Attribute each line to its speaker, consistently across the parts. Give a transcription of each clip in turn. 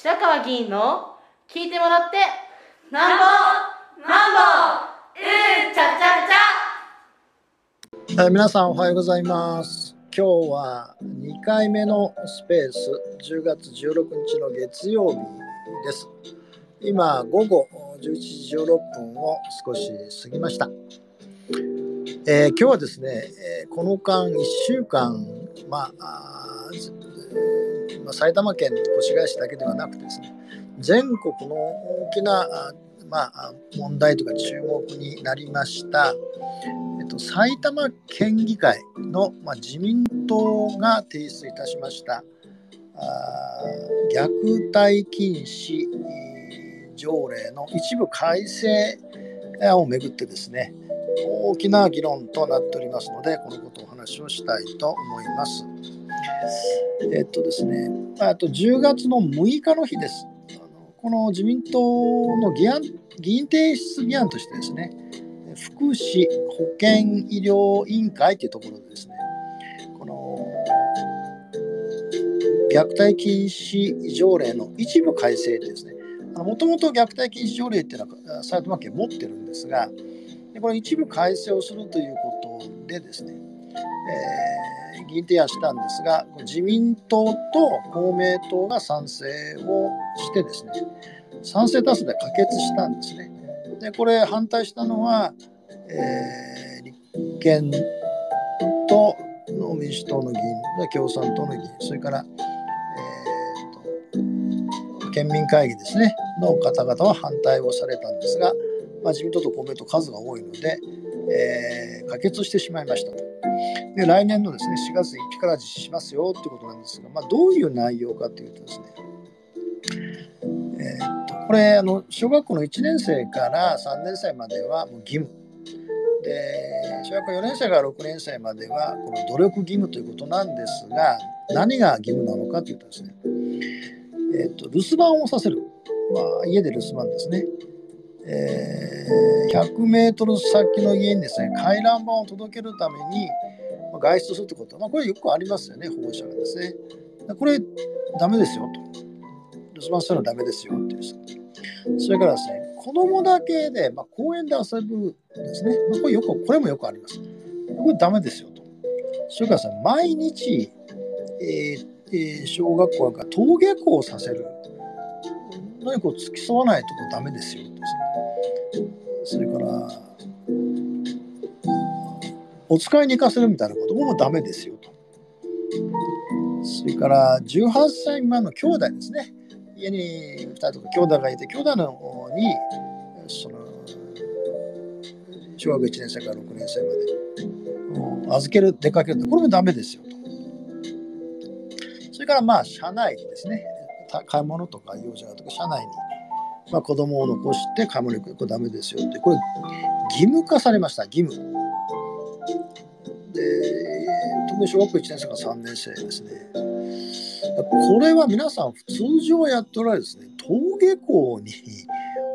Speaker 1: 白川議員の聞いてもらってなんぼなんぼうんちゃちゃ
Speaker 2: ちゃ、はい、皆さんおはようございます。今日は2回目のスペース10月16日の月曜日です。今午後11時16分を少し過ぎました。えー、今日はですね、えー、この間1週間、まあ、まあ、埼玉県越谷市だけではなくてですね全国の大きなまあ、問題とか注目になりました、えっと、埼玉県議会の、まあ、自民党が提出いたしましたあ虐待禁止条例の一部改正をめぐってですね大きな議論となっておりますのでこのことをお話をしたいと思います。えっとですね、あと10月の6日の日です。この自民党の議案議員提出議案としてですね、福祉保健医療委員会というところでですね、この虐待禁止条例の一部改正ですね、もともと虐待禁止条例っていうのは埼玉県持ってるんですが、でこれ一部改正をするということでですね、えー、議員提案したんですが、自民党と公明党が賛成をしてですね、賛成多数で可決したんですね。で、これ反対したのは、えー、立憲との民主党の議員、共産党の議員、それから、えーと、県民会議ですね、の方々は反対をされたんですが、まあ、自民党と公明党数が多いので、えー、可決してしまいましたと。で来年のですね4月1日から実施しますよということなんですが、まあ、どういう内容かというとですね、えー、っとこれあの小学校の1年生から3年生まではもう義務。で小学校4年生から6年生まではこの努力義務ということなんですが何が義務なのかというとですね、えー、っと留守番をさせる、まあ、家で留守番ですね。えー、100メートル先の家にですね、回覧板を届けるために外出するってことは、まあ、これよくありますよね、保護者がですね。これ、ダメですよと。留守番するのはダメですよっていう。それからですね、子供だけで、まあ、公園で遊ぶですね、まあ、これよく、これもよくあります。これダメですよと。それからですね、毎日、えーえー、小学校が登下校させる。何か付き添わないとこダメですよです。それからお使いに行かせるみたいなこともダメですよと。それから18歳未満の兄弟ですね。家に2人とか兄弟がいて、兄弟の方にその小学1年生から6年生まで預ける、出かけるこれもダメですよと。それからまあ、社内にですね、買い物とか用事があるとか、社内にまあ、子供を残してカムリクこれダメですよって。これ義務化されました。義務。で特に小学校1年生から3年生ですね。これは皆さん通常やっておられるですね。登下校に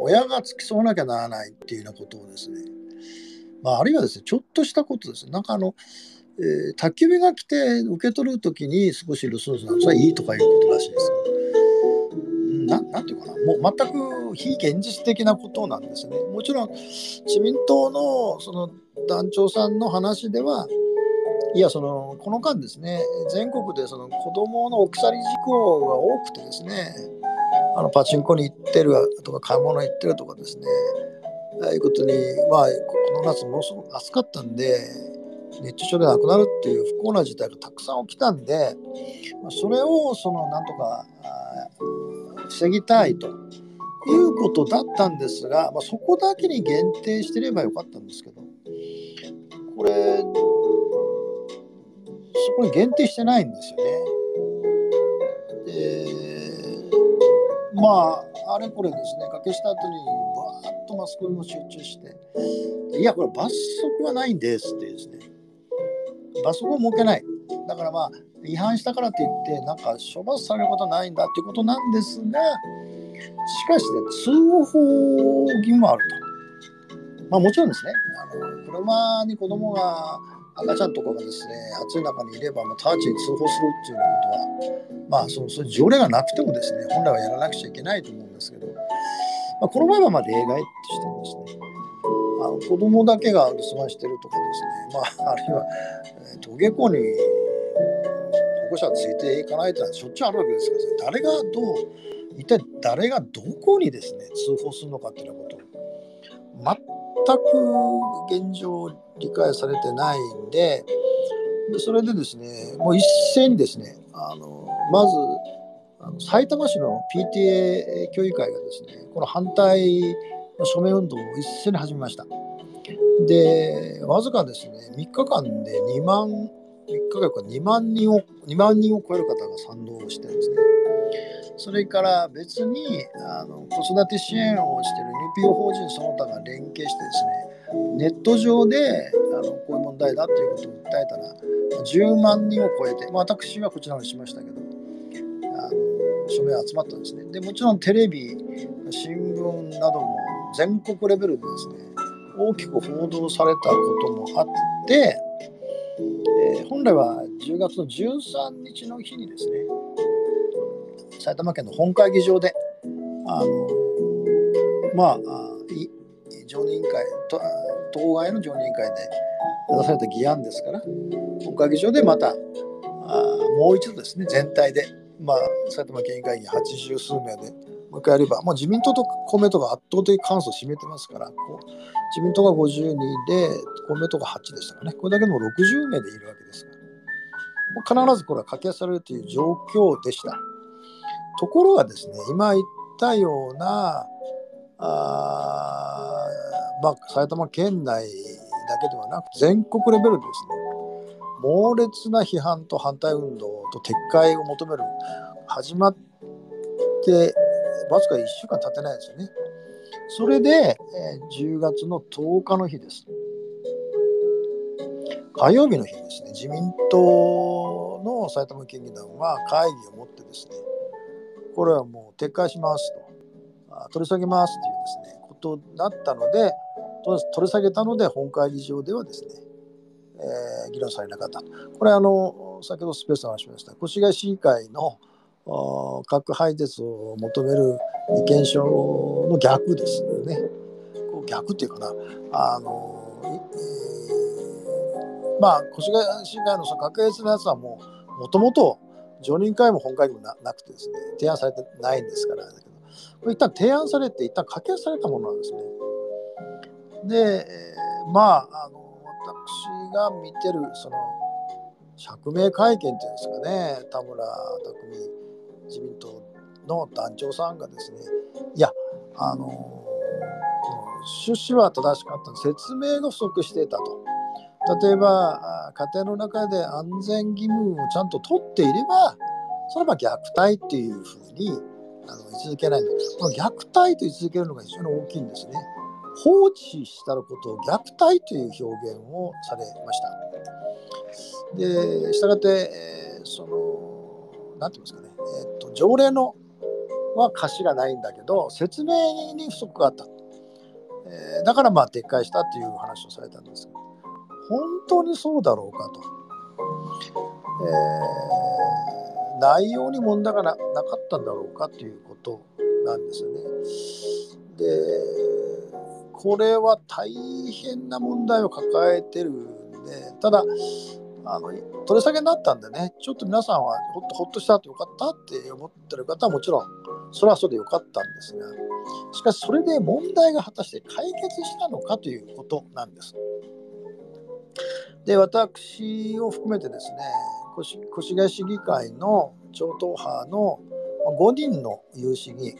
Speaker 2: 親が付き添わなきゃならないっていうようなことをですね、まあ、あるいはですねちょっとしたことです。ねなんかあのえー、宅急便が来て受け取るときに少し留守番するのはいいとかいうことらしいです。ななんていうかな、もう全く非現実的なことなんですね。もちろん、自民党のその団長さんの話では、いや、その、この間ですね、全国でその子供のお鎖事故が多くてですね、あのパチンコに行ってるとか、買い物行ってるとかですね、ああいうことに、まあ、この夏ものすごく暑かったんで、熱中症で亡くなるっていう不幸な事態がたくさん起きたんで、それをそのなんとか防ぎたいということだったんですが、まあ、そこだけに限定してればよかったんですけど、これ、そこに限定してないんですよね。で、まあ、あれこれですね、掛けした後に、バーッとマスコミも集中して、いや、これ罰則はないんですってですね、罰則を設けない。だからまあ、違反したからといってなんか処罰されることはないんだっていうことなんですがしかしね通報義務もあると。まあ、もちろんですねあの車に子供が赤ちゃんとかがですね暑い中にいればもう直ちに通報するっていうようなことはまあそのそういう条例がなくてもですね本来はやらなくちゃいけないと思うんですけど、まあ、この場合はまあ例外としてもですねあの子供だけが留守番してるとかですね、まあ、あるいは、えー、登下校に保護者ついていかないというのはしょっちゅうあるわけですから、誰がどう一体誰がどこにですね通報するのかっていうこと。全く現状理解されてないんででそれでですねもう一斉にですねあのまずあの埼玉市の PTA 協議会がですねこの反対の署名運動を一斉に始めました。でわずかですね3日間で2万3日間か2万人を2万人を超える方が賛同してるんですねそれから別にあの子育て支援をしている NPO 法人その他が連携してですねネット上であのこういう問題だということを訴えたら10万人を超えて、まあ、私はこちらにしましたけどあの署名集まったんですね。でもちろんテレビ新聞なども全国レベルでですね大きく報道されたこともあって、えー、本来は10月の13日の日にですね埼玉県の本会議場で、あのまあ、常任委員会と、当該の常任委員会で出された議案ですから、本会議場でまた、あもう一度ですね、全体で、まあ、埼玉県議会議員80数名で、もう一回やれば、もう自民党と公明党が圧倒的過半数を占めてますから、自民党が52で、公明党が8でしたかね、これだけでも60名でいるわけですから、必ずこれは可決されるという状況でした。ところがですね、今言ったような、あまあ、埼玉県内だけではなく全国レベルでですね、猛烈な批判と反対運動と撤回を求める、始まってわずか1週間経ってないですよね。それで、えー、10月の10日の日です。火曜日の日ですね、自民党の埼玉県議団は会議を持ってですね、これはもう撤回しますと、取り下げますというですね、ことになったので、取り下げたので、本会議場ではですね、えー、議論されなかった。これあの、先ほどスペースの話しました、越谷市議会の核廃絶を求める意見書の逆ですよね。こう逆っていうかな、あの、えー、まあ、越谷市議会のその核廃絶のやつはもう、もともと常任会も本会議もなくてですね、提案されてないんですから、だけど、これ一旦提案されて、一旦可決されたものなんですね。で、まあ、あの、私が見てる、その、釈明会見っていうんですかね、田村匠自民党の団長さんがですね、いや、あの、趣旨は正しかった説明が不足していたと。例えば家庭の中で安全義務をちゃんと取っていればそれは虐待っていうふうにあの位置づけないのこの虐待と位置づけるのが非常に大きいんですね。放置したことを虐待という表現をされました。でしたがって、えー、その何て言いますかね、えーと、条例のは歌詞がないんだけど説明に不足があった、えー、だからまあ撤回したという話をされたんですけど本当にそうだろうかと。えー、内容に問題がなかったんだろうかということなんですよね。でこれは大変な問題を抱えてるんでただあの取り下げになったんでねちょっと皆さんはほっとほっとしたとよかったって思ってる方はもちろんそれはそれでよかったんですがしかしそれで問題が果たして解決したのかということなんです。で私を含めてですね越谷市議会の超党派の5人の有志議員、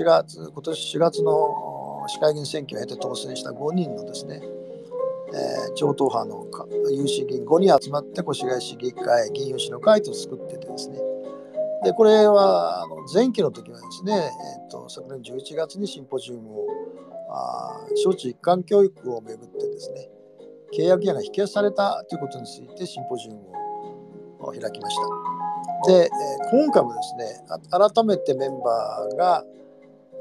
Speaker 2: 4月今年4月の市会議員選挙を経て当選した5人のですね、えー、超党派の有志議員5人集まって越谷市議会議員有志の会と作っててですね。でこれはあの前期の時はですね、えーと、昨年11月にシンポジウムをあ小中一貫教育をめぐってですね契約期限が否決されたということについてシンポジウムを開きました。で、今回もですね、改めてメンバーが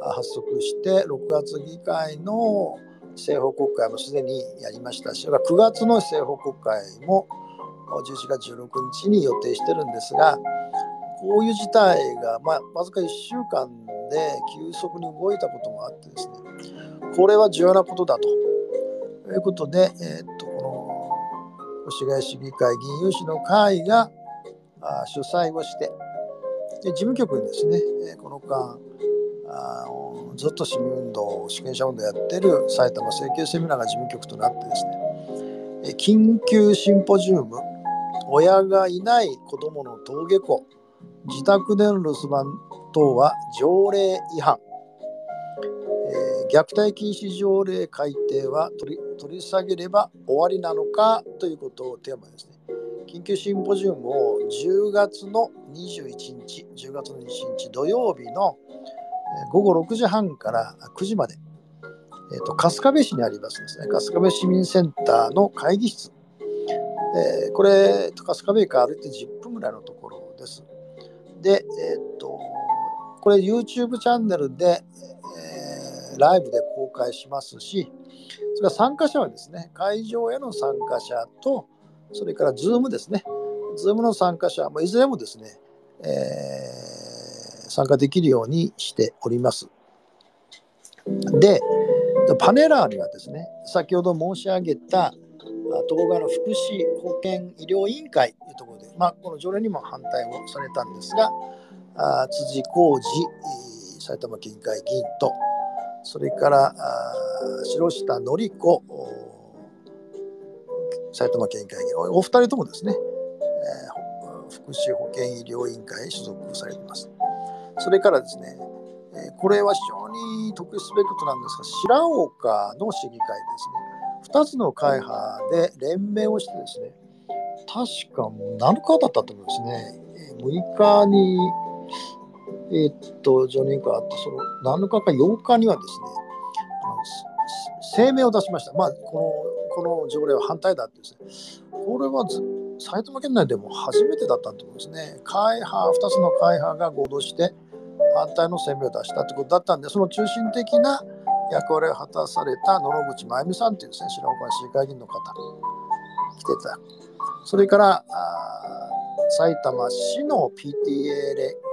Speaker 2: 発足して、6月議会の政法国会もすでにやりましたし、9月の政法国会も11月16日に予定してるんですが、こういう事態が、まあ、わずか1週間で急速に動いたこともあってですね、これは重要なことだとということで、えー、っとこの越谷市議会議員有志の会があ主催をして、で事務局にですね、えこの間、あずっと市民運動、主権者運動やってる埼玉政経セミナーが事務局となってですね、緊急シンポジウム、親がいない子どもの登下校、自宅での留守番等は条例違反、えー、虐待禁止条例改定は取り取り下げれば終わりなのかということをテーマですね。緊急シンポジウムを10月の21日、10月の21日土曜日の午後6時半から9時まで、えーと、春日部市にありますですね、春日部市民センターの会議室、えー、これ、春日部駅から歩いて10分ぐらいのところです。で、えっ、と、これ YouTube チャンネルで、えー、ライブで公開しますし、それから参加者はですね、会場への参加者と、それから Zoom ですね、Zoom の参加者もいずれもですね、えー、参加できるようにしております。で、パネラーにはですね、先ほど申し上げた東海の福祉保健医療委員会というところで、まあ、この条例にも反対をされたんですが、あ辻浩二埼玉県議会議員と、それから城下典子埼玉県議会議員、お二人ともですね、えー、福祉保健医療委員会所属されています。それからですね、えこれは非常に特筆すべきことなんですが、白岡の市議会ですね、2つの会派で連名をしてですね、確かもう7日だったと思うんですね。6日に、えー、っと、常任会あって、その7日か8日にはですね、声明を出しました。まあ、この、この条例は反対だってですね。これは埼玉県内でも初めてだったと思うんですね。会派、2つの会派が合同して反対の声明を出したということだったんで、その中心的な役割を果たされた野々口真由美さんというですね、白岡市議会議員の方、来てた。それから、埼玉市の PTA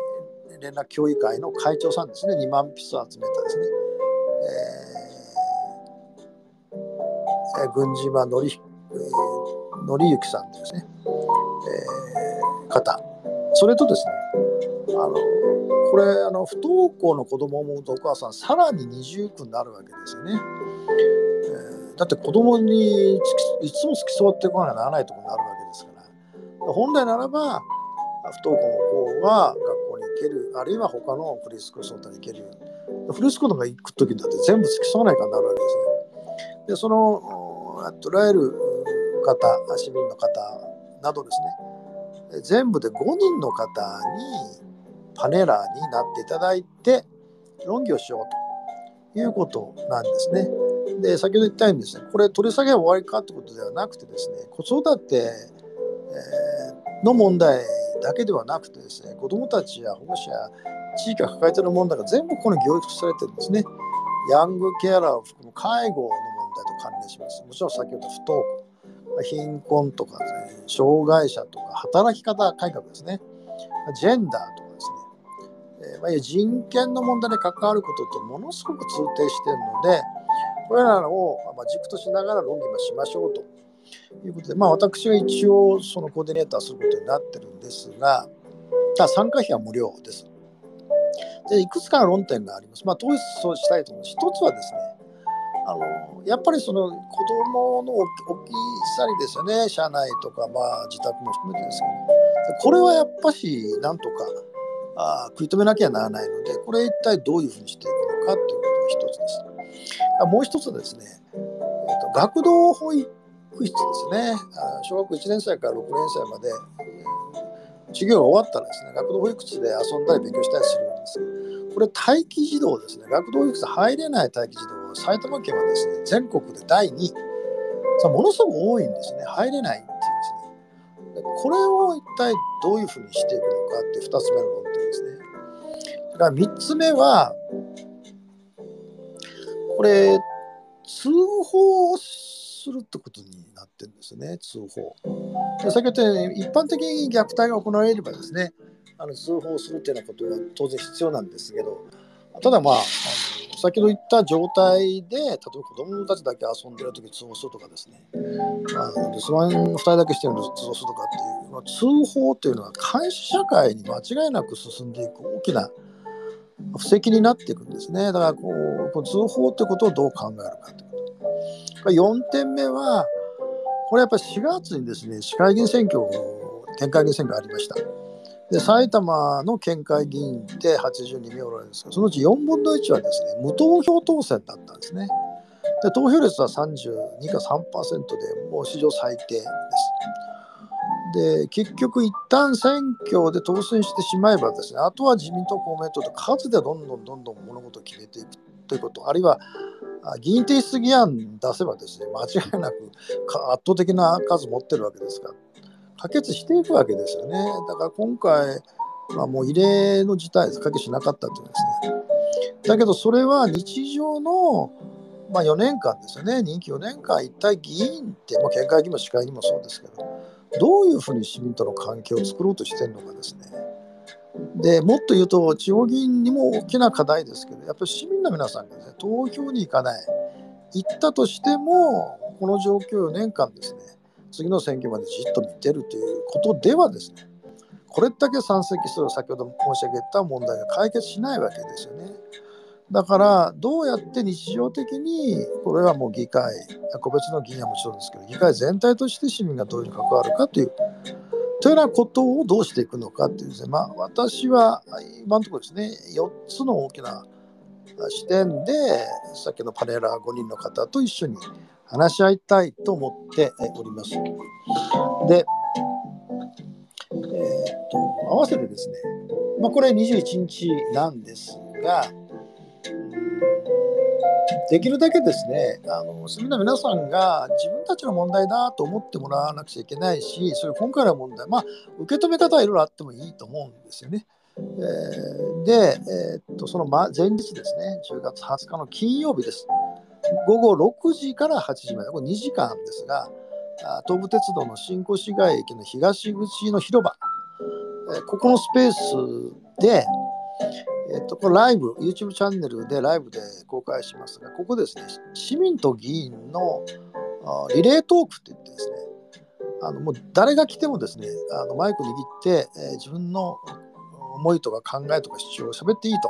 Speaker 2: 連絡協議会の会長さんですね、2万筆を集めたですね、えー、軍島のり、えー、のりゆきさんですね、えー、方、それとですね、あのこれあの不登校の子供を思うとお母さんさらに二重苦になるわけですよね。えー、だって子供にいつも付き添ってこなきゃならないところになるわけですから。本来ならば不登校の子が学校に行けるあるいは他のフリースクールソータに行けるフリースクールが行く時だって全部付き添わないからなるわけですね。でその捉える方市民の方などですね全部で5人の方にパネラーになっていただいて論議をしようということなんですね。で先ほど言ったようにですねこれ取り下げは終わりかということではなくてですね子育て、の問題だけではなくてですね子どもたちや保護者や地域が抱えている問題が全部ここに凝縮されてるんですね。ヤングケアラーを含む介護の問題と関連します。もちろん先ほど不登校、貧困とか、ね、障害者とか働き方改革ですね。ジェンダーとかですねえー、まあ、人権の問題に関わることとものすごく通底しているので、これらを、軸としながら論議もしましょうということで、まあ、私は一応そのコーディネーターすることになってるんですが、参加費は無料です。でいくつかの論点があります。まあ、統一したいと思います。一つはですね、あのやっぱりその子供の大きさりですよね、社内とか、まあ、自宅も含めてですけど、これはやっぱしなんとかあ食い止めなきゃならないので、これ一体どういうふうにしていくのかということが一つです。もう一つですね、えーと、学童保育室ですね。あ、小学1年生から6年生まで、えー、授業が終わったらですね、学童保育室で遊んだり勉強したりするんですこれ待機児童ですね、学童保育室入れない待機児童、埼玉県はですね、全国で第2位、ものすごく多いんですね、入れないっていうですね。これを一体どういうふうにしていくのかって2つ目の論ですね。それから3つ目は、これ、通報をするってことになってるんですね、通報。で先ほど言ったように、一般的に虐待が行われればですね、あの通報するというようなことは当然必要なんですけど、ただまあ、あの先ほど言った状態で、例えば子供たちだけ遊んでるとき通報するとかですね、あの留守番2人だけしてるのに通報するとかっていう、まあ、通報というのは監視社会に間違いなく進んでいく大きな布石になっていくんですね。だからこう、こ通報ということをどう考えるかということ。4点目は、これやっぱり4月にですね、市会議員選挙、県会議員選挙がありました。で埼玉の県会議員で82名おられるんですが、そのうち4分の1はですね、無投票当選だったんですね。で投票率は32か3%でもう史上最低です。で結局一旦選挙で当選してしまえばですねあとは自民党公明党と数でどんどんどんどん物事を決めていくということあるいは議員提出議案出せばですね間違いなく圧倒的な数持ってるわけですから可決していくわけですよね。だから今回はもう異例の事態です。可決しなかったというですね。だけどそれは日常のまあ、4年間ですよね、任期4年間、一体議員って、まあ、県会議員も市会議員もそうですけど、どういうふうに市民との関係を作ろうとしてるのかですね。でもっと言うと、地方議員にも大きな課題ですけど、やっぱり市民の皆さんが、ね、投票に行かない、行ったとしても、この状況4年間ですね、次の選挙までじっと見てるということではですね、これだけ山積する先ほど申し上げた問題が解決しないわけですよね。だからどうやって日常的にこれはもう議会個別の議員はもちろんですけど議会全体として市民がどういうふうに関わるかというというようなことをどうしていくのかというですねまあ私は今のところですね4つの大きな視点でさっきのパネラー5人の方と一緒に話し合いたいと思っております。で、えー、っと合わせてですね、まあ、これ21日なんですが、できるだけですね、あの市民の皆さんが自分たちの問題だと思ってもらわなくちゃいけないし、それ今回の問題、まあ、受け止め方はいろいろあってもいいと思うんですよね。えー、で、えー、っとその前日ですね、10月20日の金曜日です。午後6時から8時まで、これ2時間ですが、東武鉄道の新越谷駅の東口の広場、えー、ここのスペースで、えっと、これライブ、YouTube チャンネルでライブで公開しますが、ここですね、市民と議員のリレートークって言ってですね、あのもう誰が来てもですね、あのマイク握って、えー、自分の思いとか考えとか主張を喋っていいと。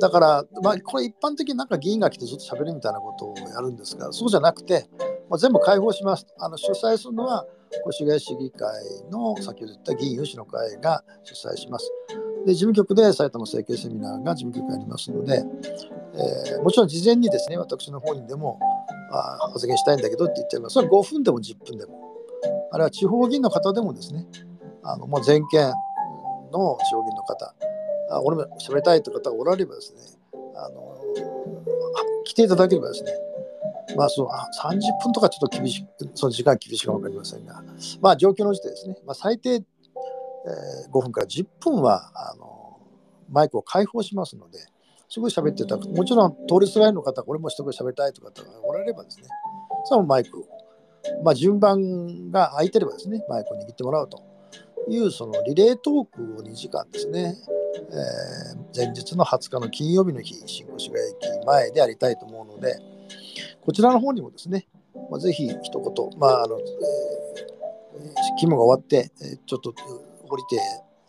Speaker 2: だから、まあ、これ一般的になんか議員が来てずっと喋るみたいなことをやるんですが、そうじゃなくて、まあ、全部開放します。あの主催するのは、越谷市議会の先ほど言った議員有志の会が主催します。で事務局で埼玉整形セミナーが事務局ありますので、えー、もちろん事前にですね私の方にでもあ発言したいんだけどって言っちゃいますそれは5分でも10分でもあるいは地方議員の方でもですねあのもう全県の地方議員の方。あ俺も喋りたいという方がおられればですね。あの来ていただければですね。まあ、その30分とかちょっと厳しい、その時間厳しいか分かりませんが、まあ、状況の時点ですね、まあ、最低えー、5分から10分はあのマイクを開放しますので、すごい喋っていただくもちろん通りすがりの方、これも一声喋りたいとかおられればですね、そのマイクを、まあ、順番が空いてればですね、マイクを握ってもらうと。いうそのリレートークを2時間ですね、えー、前日の20日の金曜日の日、新越谷駅前でやりたいと思うので、こちらの方にもですね、まあ、ぜひ一言、まああのえー、勤務が終わって、ちょっと降りて、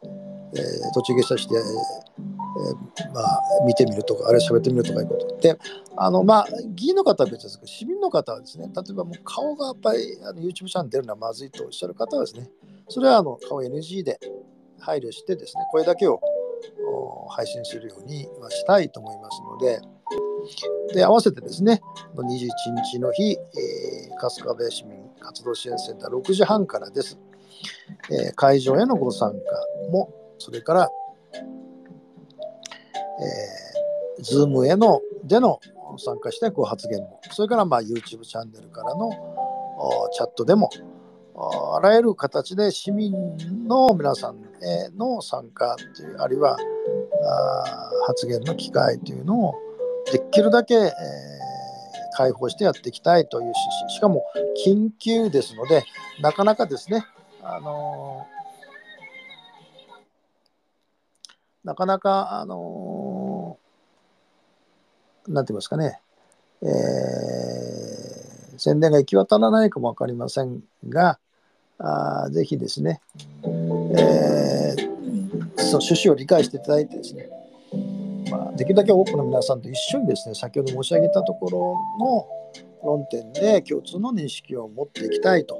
Speaker 2: えー、途中下車して、えー、えまあ、見てみるとか、あれ喋ってみるとかいうことで、あのまあ、議員の方は別ですけど、市民の方はですね、例えばもう顔がやっぱりあの YouTube チャンネル出るのはまずいとおっしゃる方はですね、それはあの顔 NG で配慮してですね、これだけを配信するようにはしたいと思いますので、で合わせてですね、21日の日、えー、春日部市民活動支援センター6時半からです。えー、会場へのご参加も、それから、えー、Zoom へのでの参加してご発言も、それからまあ YouTube チャンネルからのチャットでも、あらゆる形で市民の皆さんへの参加という、あるいはあ発言の機会というのをできるだけ、えー、開放してやっていきたいという趣旨。しかも緊急ですのでなかなかですねあのなかなかあのなんて言いますかね、えー、宣伝が行き渡らないかも分かりませんがあぜひですね、えー、そう趣旨を理解していただいてですねまあ、できるだけ多くの皆さんと一緒にですね先ほど申し上げたところの論点で共通の認識を持っていきたいと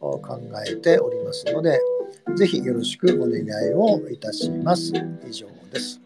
Speaker 2: 考えておりますので、ぜひよろしくお願いをいたします。以上です。